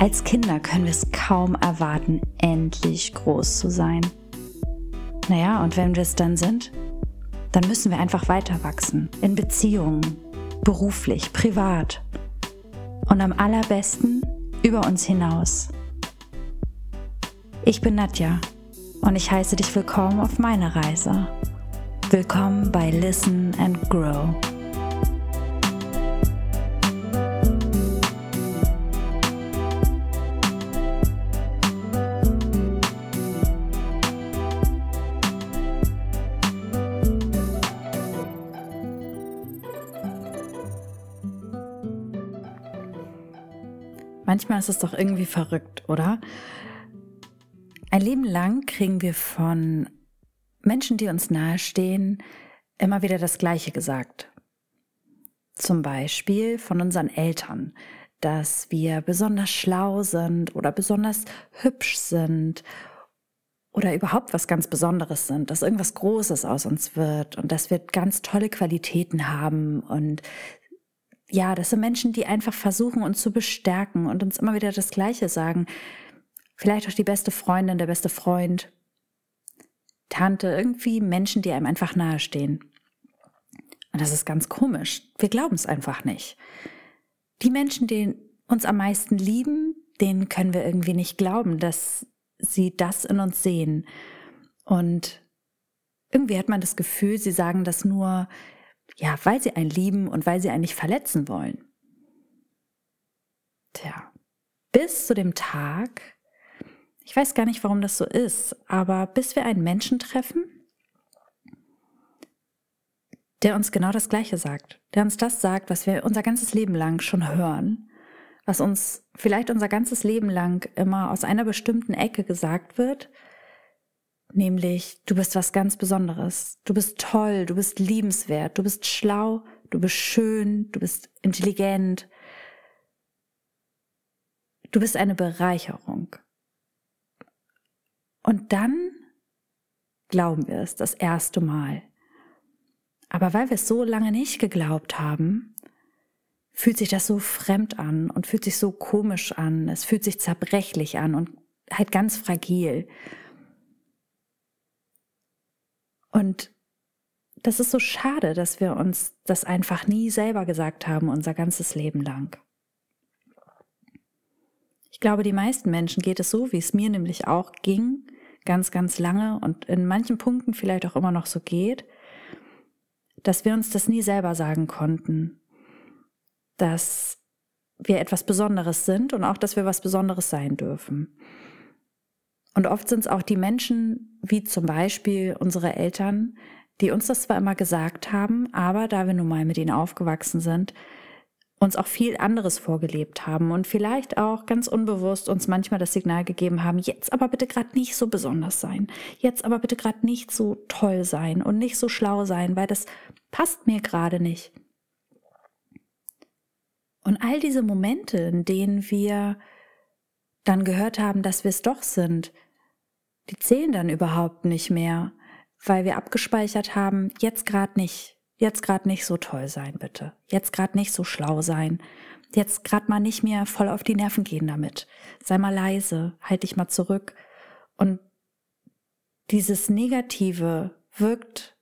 Als Kinder können wir es kaum erwarten, endlich groß zu sein. Naja, und wenn wir es dann sind, dann müssen wir einfach weiter wachsen. In Beziehungen, beruflich, privat. Und am allerbesten über uns hinaus. Ich bin Nadja und ich heiße dich willkommen auf meiner Reise. Willkommen bei Listen and Grow. Manchmal ist es doch irgendwie verrückt, oder? Ein Leben lang kriegen wir von Menschen, die uns nahestehen, immer wieder das Gleiche gesagt. Zum Beispiel von unseren Eltern, dass wir besonders schlau sind oder besonders hübsch sind oder überhaupt was ganz Besonderes sind, dass irgendwas Großes aus uns wird und dass wir ganz tolle Qualitäten haben und ja, das sind Menschen, die einfach versuchen, uns zu bestärken und uns immer wieder das Gleiche sagen. Vielleicht auch die beste Freundin, der beste Freund, Tante, irgendwie Menschen, die einem einfach nahestehen. Und das ist ganz komisch. Wir glauben es einfach nicht. Die Menschen, die uns am meisten lieben, denen können wir irgendwie nicht glauben, dass sie das in uns sehen. Und irgendwie hat man das Gefühl, sie sagen das nur ja, weil sie einen lieben und weil sie einen nicht verletzen wollen. Tja, bis zu dem Tag, ich weiß gar nicht, warum das so ist, aber bis wir einen Menschen treffen, der uns genau das Gleiche sagt, der uns das sagt, was wir unser ganzes Leben lang schon hören, was uns vielleicht unser ganzes Leben lang immer aus einer bestimmten Ecke gesagt wird, nämlich du bist was ganz Besonderes. Du bist toll, du bist liebenswert, du bist schlau, du bist schön, du bist intelligent. Du bist eine Bereicherung. Und dann glauben wir es das erste Mal. Aber weil wir es so lange nicht geglaubt haben, fühlt sich das so fremd an und fühlt sich so komisch an. Es fühlt sich zerbrechlich an und halt ganz fragil. Und das ist so schade, dass wir uns das einfach nie selber gesagt haben, unser ganzes Leben lang. Ich glaube, die meisten Menschen geht es so, wie es mir nämlich auch ging, ganz, ganz lange und in manchen Punkten vielleicht auch immer noch so geht, dass wir uns das nie selber sagen konnten, dass wir etwas Besonderes sind und auch, dass wir was Besonderes sein dürfen. Und oft sind es auch die Menschen, wie zum Beispiel unsere Eltern, die uns das zwar immer gesagt haben, aber da wir nun mal mit ihnen aufgewachsen sind, uns auch viel anderes vorgelebt haben und vielleicht auch ganz unbewusst uns manchmal das Signal gegeben haben, jetzt aber bitte gerade nicht so besonders sein, jetzt aber bitte gerade nicht so toll sein und nicht so schlau sein, weil das passt mir gerade nicht. Und all diese Momente, in denen wir dann gehört haben, dass wir es doch sind, die zählen dann überhaupt nicht mehr, weil wir abgespeichert haben, jetzt gerade nicht, jetzt gerade nicht so toll sein, bitte. Jetzt gerade nicht so schlau sein. Jetzt gerade mal nicht mehr voll auf die Nerven gehen damit. Sei mal leise, halt dich mal zurück. Und dieses Negative wirkt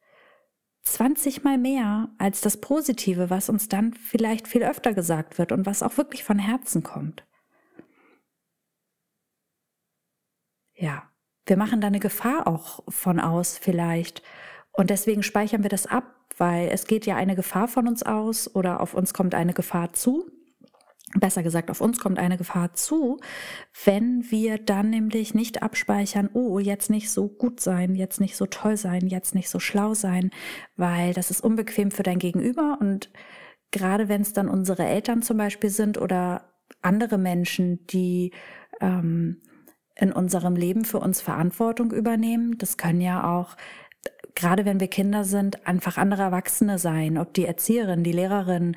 20 mal mehr als das Positive, was uns dann vielleicht viel öfter gesagt wird und was auch wirklich von Herzen kommt. Ja, wir machen da eine Gefahr auch von aus vielleicht. Und deswegen speichern wir das ab, weil es geht ja eine Gefahr von uns aus oder auf uns kommt eine Gefahr zu. Besser gesagt, auf uns kommt eine Gefahr zu, wenn wir dann nämlich nicht abspeichern, oh, jetzt nicht so gut sein, jetzt nicht so toll sein, jetzt nicht so schlau sein, weil das ist unbequem für dein Gegenüber und gerade wenn es dann unsere Eltern zum Beispiel sind oder andere Menschen, die ähm, in unserem Leben für uns Verantwortung übernehmen. Das können ja auch, gerade wenn wir Kinder sind, einfach andere Erwachsene sein, ob die Erzieherin, die Lehrerin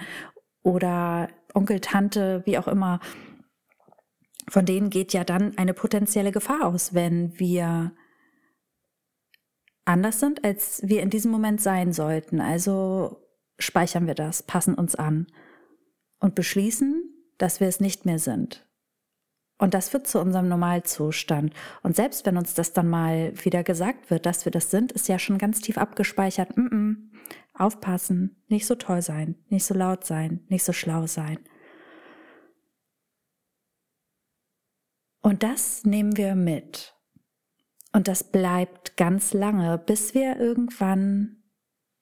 oder Onkel, Tante, wie auch immer. Von denen geht ja dann eine potenzielle Gefahr aus, wenn wir anders sind, als wir in diesem Moment sein sollten. Also speichern wir das, passen uns an und beschließen, dass wir es nicht mehr sind Und das wird zu unserem Normalzustand. Und selbst wenn uns das dann mal wieder gesagt wird, dass wir das sind, ist ja schon ganz tief abgespeichert. Mm -mm. Aufpassen, nicht so toll sein, nicht so laut sein, nicht so schlau sein. Und das nehmen wir mit. Und das bleibt ganz lange, bis wir irgendwann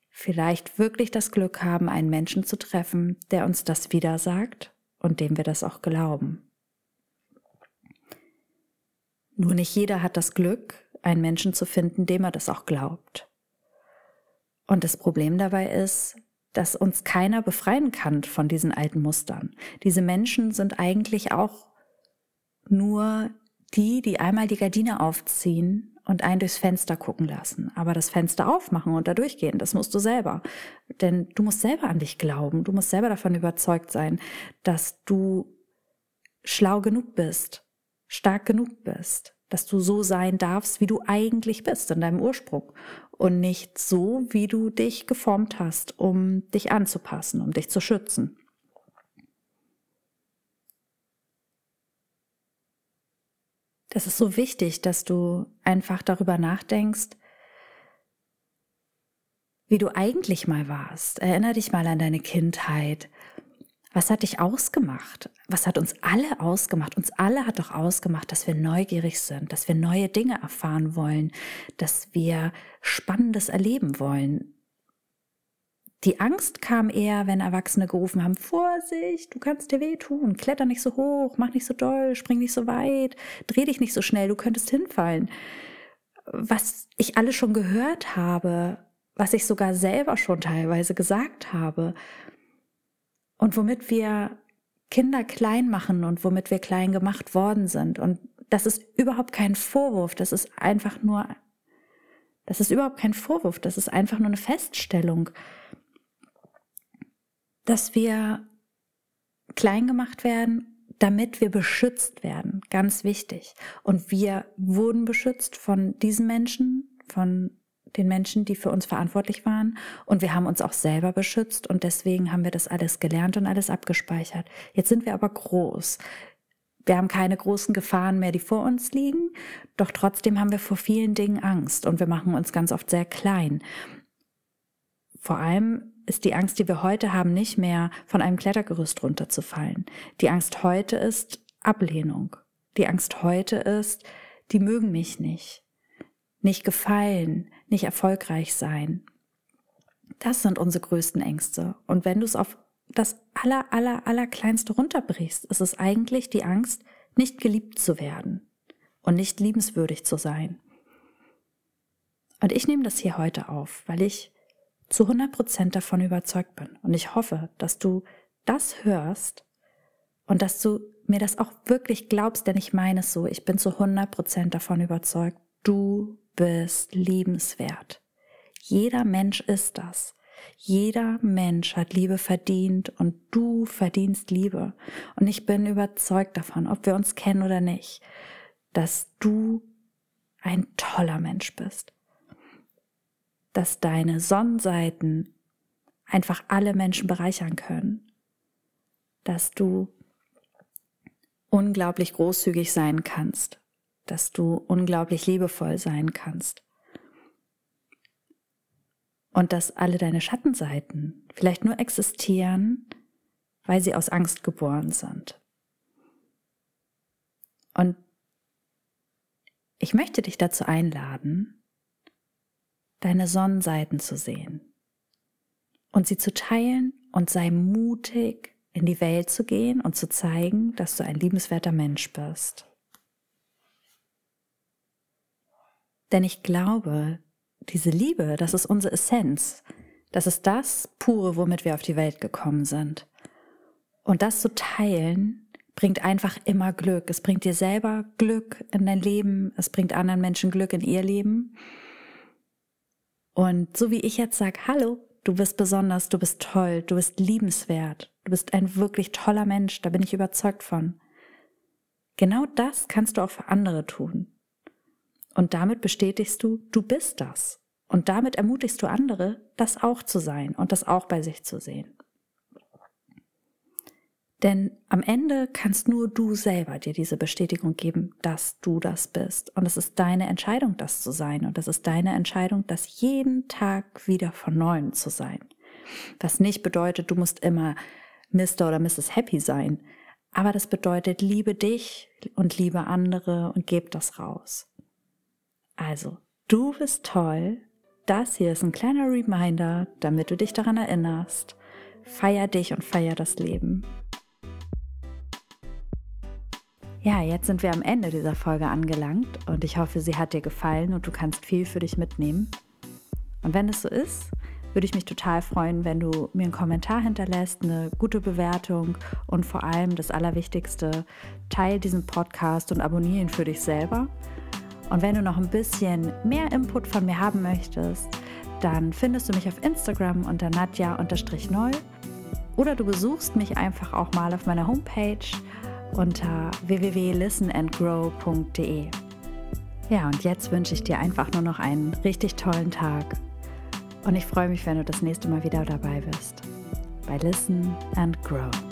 vielleicht wirklich das Glück haben, einen Menschen zu treffen, der uns das wieder sagt und dem wir das auch glauben. Nur nicht jeder hat das Glück, einen Menschen zu finden, dem er das auch glaubt. Und das Problem dabei ist, dass uns keiner befreien kann von diesen alten Mustern. Diese Menschen sind eigentlich auch nur die, die einmal die Gardine aufziehen und einen durchs Fenster gucken lassen. Aber das Fenster aufmachen und da durchgehen, das musst du selber. Denn du musst selber an dich glauben. Du musst selber davon überzeugt sein, dass du schlau genug bist, stark genug bist, dass du so sein darfst, wie du eigentlich bist in deinem Ursprung und nicht so, wie du dich geformt hast, um dich anzupassen, um dich zu schützen. Das ist so wichtig, dass du einfach darüber nachdenkst, wie du eigentlich mal warst. Erinner dich mal an deine Kindheit. Was hat dich ausgemacht? Was hat uns alle ausgemacht? Uns alle hat doch ausgemacht, dass wir neugierig sind, dass wir neue Dinge erfahren wollen, dass wir Spannendes erleben wollen. Die Angst kam eher, wenn Erwachsene gerufen haben, Vorsicht, du kannst dir wehtun, kletter nicht so hoch, mach nicht so doll, spring nicht so weit, dreh dich nicht so schnell, du könntest hinfallen. Was ich alle schon gehört habe, was ich sogar selber schon teilweise gesagt habe, und womit wir Kinder klein machen und womit wir klein gemacht worden sind. Und das ist überhaupt kein Vorwurf, das ist einfach nur, das ist überhaupt kein Vorwurf, das ist einfach nur eine Feststellung, dass wir klein gemacht werden, damit wir beschützt werden. Ganz wichtig. Und wir wurden beschützt von diesen Menschen, von den Menschen, die für uns verantwortlich waren. Und wir haben uns auch selber beschützt und deswegen haben wir das alles gelernt und alles abgespeichert. Jetzt sind wir aber groß. Wir haben keine großen Gefahren mehr, die vor uns liegen, doch trotzdem haben wir vor vielen Dingen Angst und wir machen uns ganz oft sehr klein. Vor allem ist die Angst, die wir heute haben, nicht mehr von einem Klettergerüst runterzufallen. Die Angst heute ist Ablehnung. Die Angst heute ist, die mögen mich nicht, nicht gefallen, nicht erfolgreich sein. Das sind unsere größten Ängste. Und wenn du es auf das aller, aller, aller kleinste runterbrichst, ist es eigentlich die Angst, nicht geliebt zu werden und nicht liebenswürdig zu sein. Und ich nehme das hier heute auf, weil ich zu 100 Prozent davon überzeugt bin. Und ich hoffe, dass du das hörst und dass du mir das auch wirklich glaubst, denn ich meine es so. Ich bin zu 100 Prozent davon überzeugt. Du bist liebenswert. Jeder Mensch ist das. Jeder Mensch hat Liebe verdient und du verdienst Liebe. Und ich bin überzeugt davon, ob wir uns kennen oder nicht, dass du ein toller Mensch bist. Dass deine Sonnenseiten einfach alle Menschen bereichern können. Dass du unglaublich großzügig sein kannst dass du unglaublich liebevoll sein kannst. Und dass alle deine Schattenseiten vielleicht nur existieren, weil sie aus Angst geboren sind. Und ich möchte dich dazu einladen, deine Sonnenseiten zu sehen und sie zu teilen und sei mutig, in die Welt zu gehen und zu zeigen, dass du ein liebenswerter Mensch bist. Denn ich glaube, diese Liebe, das ist unsere Essenz. Das ist das pure, womit wir auf die Welt gekommen sind. Und das zu teilen, bringt einfach immer Glück. Es bringt dir selber Glück in dein Leben. Es bringt anderen Menschen Glück in ihr Leben. Und so wie ich jetzt sage, hallo, du bist besonders, du bist toll, du bist liebenswert, du bist ein wirklich toller Mensch, da bin ich überzeugt von. Genau das kannst du auch für andere tun. Und damit bestätigst du, du bist das. Und damit ermutigst du andere, das auch zu sein und das auch bei sich zu sehen. Denn am Ende kannst nur du selber dir diese Bestätigung geben, dass du das bist. Und es ist deine Entscheidung, das zu sein. Und es ist deine Entscheidung, das jeden Tag wieder von neuem zu sein. Was nicht bedeutet, du musst immer Mr. oder Mrs. Happy sein. Aber das bedeutet, liebe dich und liebe andere und geb das raus. Also, du bist toll. Das hier ist ein kleiner Reminder, damit du dich daran erinnerst. Feier dich und feier das Leben. Ja, jetzt sind wir am Ende dieser Folge angelangt und ich hoffe, sie hat dir gefallen und du kannst viel für dich mitnehmen. Und wenn es so ist, würde ich mich total freuen, wenn du mir einen Kommentar hinterlässt, eine gute Bewertung und vor allem das Allerwichtigste, teil diesen Podcast und abonniere ihn für dich selber. Und wenn du noch ein bisschen mehr Input von mir haben möchtest, dann findest du mich auf Instagram unter nadja-neu oder du besuchst mich einfach auch mal auf meiner Homepage unter www.listenandgrow.de. Ja, und jetzt wünsche ich dir einfach nur noch einen richtig tollen Tag. Und ich freue mich, wenn du das nächste Mal wieder dabei bist bei Listen and Grow.